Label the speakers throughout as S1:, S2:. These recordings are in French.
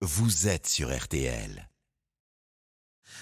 S1: vous êtes sur RTL.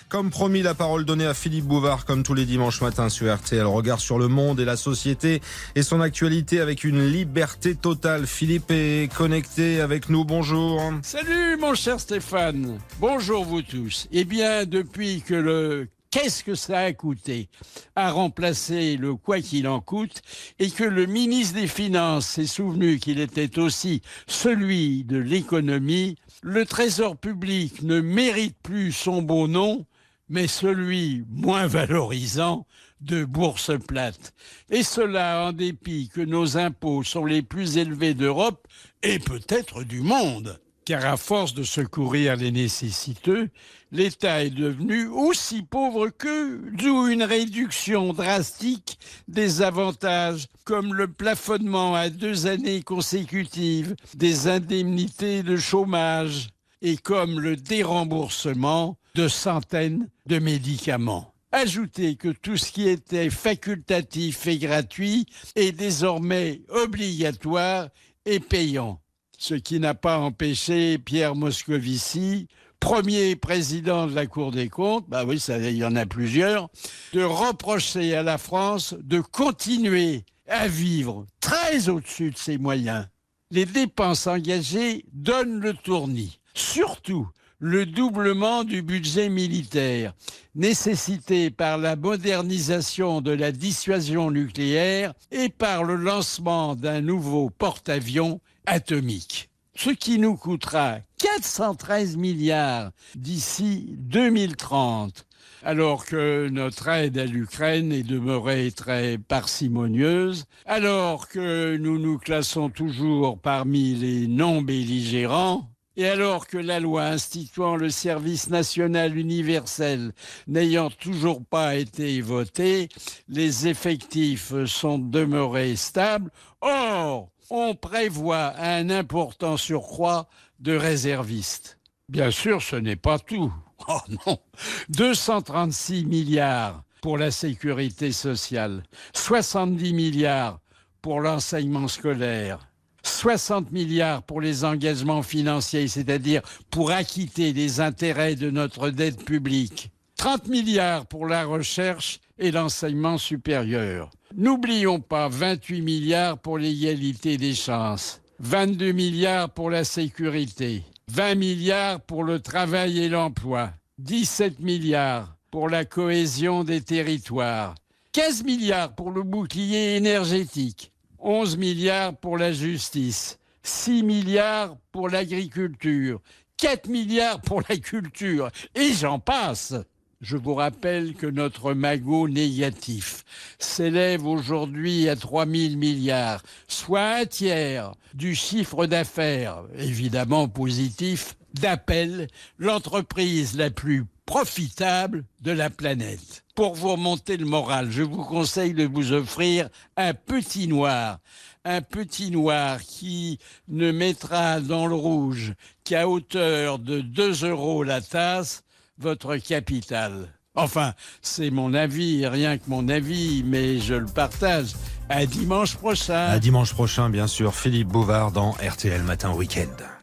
S2: Comme promis, la parole donnée à Philippe Bouvard, comme tous les dimanches matins sur RTL. Regard sur le monde et la société et son actualité avec une liberté totale. Philippe est connecté avec nous. Bonjour.
S3: Salut mon cher Stéphane. Bonjour vous tous. Eh bien, depuis que le qu'est-ce que ça a coûté à remplacer le quoi qu'il en coûte et que le ministre des Finances s'est souvenu qu'il était aussi celui de l'économie, le Trésor public ne mérite plus son beau nom, mais celui moins valorisant de bourse plate. Et cela en dépit que nos impôts sont les plus élevés d'Europe et peut-être du monde car à force de secourir les nécessiteux, l'État est devenu aussi pauvre qu'eux, d'où une réduction drastique des avantages, comme le plafonnement à deux années consécutives des indemnités de chômage et comme le déremboursement de centaines de médicaments. Ajoutez que tout ce qui était facultatif et gratuit est désormais obligatoire et payant ce qui n'a pas empêché Pierre Moscovici, premier président de la Cour des comptes, bah oui, ça, il y en a plusieurs, de reprocher à la France de continuer à vivre très au-dessus de ses moyens. Les dépenses engagées donnent le tournis. Surtout, le doublement du budget militaire, nécessité par la modernisation de la dissuasion nucléaire et par le lancement d'un nouveau porte-avions atomique, ce qui nous coûtera 413 milliards d'ici 2030 alors que notre aide à l'Ukraine est demeurée très parcimonieuse, alors que nous nous classons toujours parmi les non belligérants, et alors que la loi instituant le service national universel n'ayant toujours pas été votée, les effectifs sont demeurés stables. Or, on prévoit un important surcroît de réservistes. Bien sûr, ce n'est pas tout. Oh non 236 milliards pour la sécurité sociale, 70 milliards pour l'enseignement scolaire, 60 milliards pour les engagements financiers, c'est-à-dire pour acquitter les intérêts de notre dette publique, 30 milliards pour la recherche et l'enseignement supérieur. N'oublions pas 28 milliards pour l'égalité des chances, 22 milliards pour la sécurité, 20 milliards pour le travail et l'emploi, 17 milliards pour la cohésion des territoires, 15 milliards pour le bouclier énergétique, 11 milliards pour la justice, 6 milliards pour l'agriculture, 4 milliards pour la culture, et j'en passe. Je vous rappelle que notre magot négatif s'élève aujourd'hui à 3 000 milliards, soit un tiers du chiffre d'affaires, évidemment positif, d'Appel, l'entreprise la plus profitable de la planète. Pour vous remonter le moral, je vous conseille de vous offrir un petit noir. Un petit noir qui ne mettra dans le rouge qu'à hauteur de 2 euros la tasse votre capital. Enfin, c'est mon avis, rien que mon avis, mais je le partage. À dimanche prochain.
S2: À dimanche prochain, bien sûr, Philippe Bouvard dans RTL Matin Week-end.